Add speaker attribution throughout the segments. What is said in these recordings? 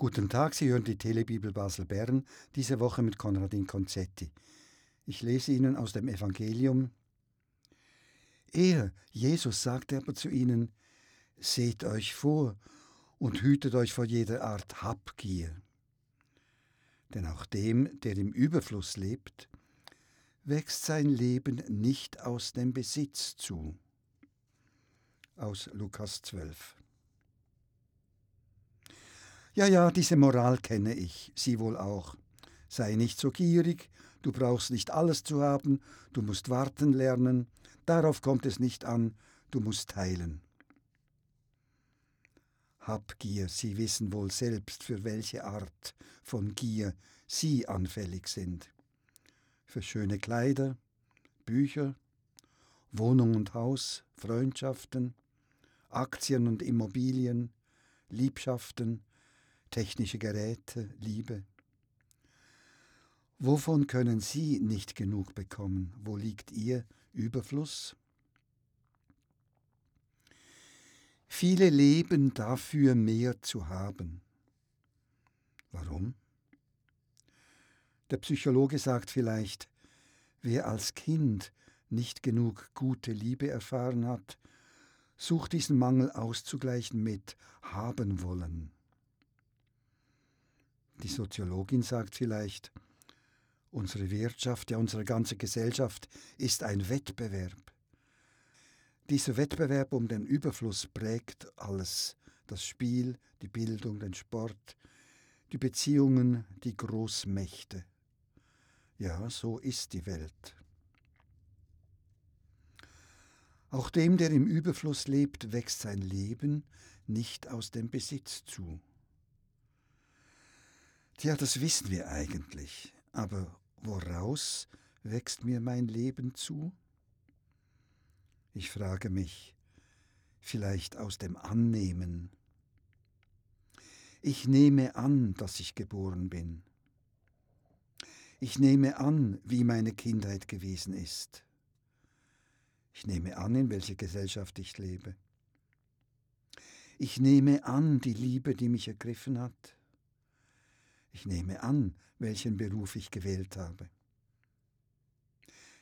Speaker 1: Guten Tag, Sie hören die Telebibel Basel Bern, diese Woche mit Konradin Konzetti. Ich lese Ihnen aus dem Evangelium. Er, Jesus, sagte aber zu ihnen, Seht euch vor und hütet euch vor jeder Art Habgier. Denn auch dem, der im Überfluss lebt, wächst sein Leben nicht aus dem Besitz zu. Aus Lukas 12. Ja, ja, diese Moral kenne ich, Sie wohl auch. Sei nicht so gierig, du brauchst nicht alles zu haben, du musst warten lernen, darauf kommt es nicht an, du musst teilen. Habgier, Sie wissen wohl selbst, für welche Art von Gier Sie anfällig sind. Für schöne Kleider, Bücher, Wohnung und Haus, Freundschaften, Aktien und Immobilien, Liebschaften, technische Geräte, Liebe. Wovon können Sie nicht genug bekommen? Wo liegt Ihr Überfluss? Viele leben dafür, mehr zu haben. Warum? Der Psychologe sagt vielleicht, wer als Kind nicht genug gute Liebe erfahren hat, sucht diesen Mangel auszugleichen mit haben wollen. Die Soziologin sagt vielleicht, unsere Wirtschaft, ja unsere ganze Gesellschaft ist ein Wettbewerb. Dieser Wettbewerb um den Überfluss prägt alles, das Spiel, die Bildung, den Sport, die Beziehungen, die Großmächte. Ja, so ist die Welt. Auch dem, der im Überfluss lebt, wächst sein Leben nicht aus dem Besitz zu. Tja, das wissen wir eigentlich. Aber woraus wächst mir mein Leben zu? Ich frage mich, vielleicht aus dem Annehmen. Ich nehme an, dass ich geboren bin. Ich nehme an, wie meine Kindheit gewesen ist. Ich nehme an, in welcher Gesellschaft ich lebe. Ich nehme an die Liebe, die mich ergriffen hat. Ich nehme an, welchen Beruf ich gewählt habe.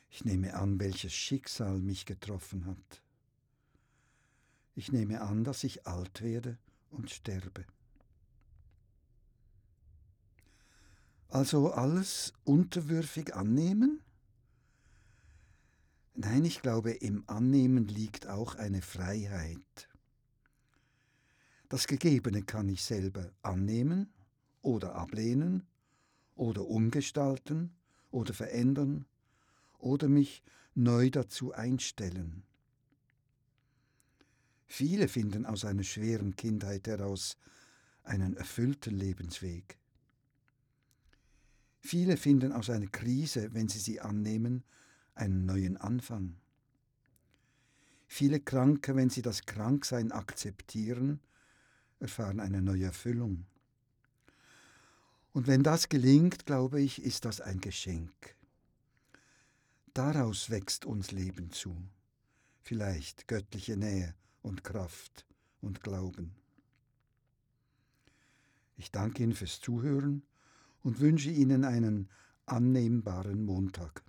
Speaker 1: Ich nehme an, welches Schicksal mich getroffen hat. Ich nehme an, dass ich alt werde und sterbe. Also alles unterwürfig annehmen? Nein, ich glaube, im Annehmen liegt auch eine Freiheit. Das Gegebene kann ich selber annehmen oder ablehnen oder umgestalten oder verändern oder mich neu dazu einstellen. Viele finden aus einer schweren Kindheit heraus einen erfüllten Lebensweg. Viele finden aus einer Krise, wenn sie sie annehmen, einen neuen Anfang. Viele Kranke, wenn sie das Kranksein akzeptieren, erfahren eine neue Erfüllung. Und wenn das gelingt, glaube ich, ist das ein Geschenk. Daraus wächst uns Leben zu, vielleicht göttliche Nähe und Kraft und Glauben. Ich danke Ihnen fürs Zuhören und wünsche Ihnen einen annehmbaren Montag.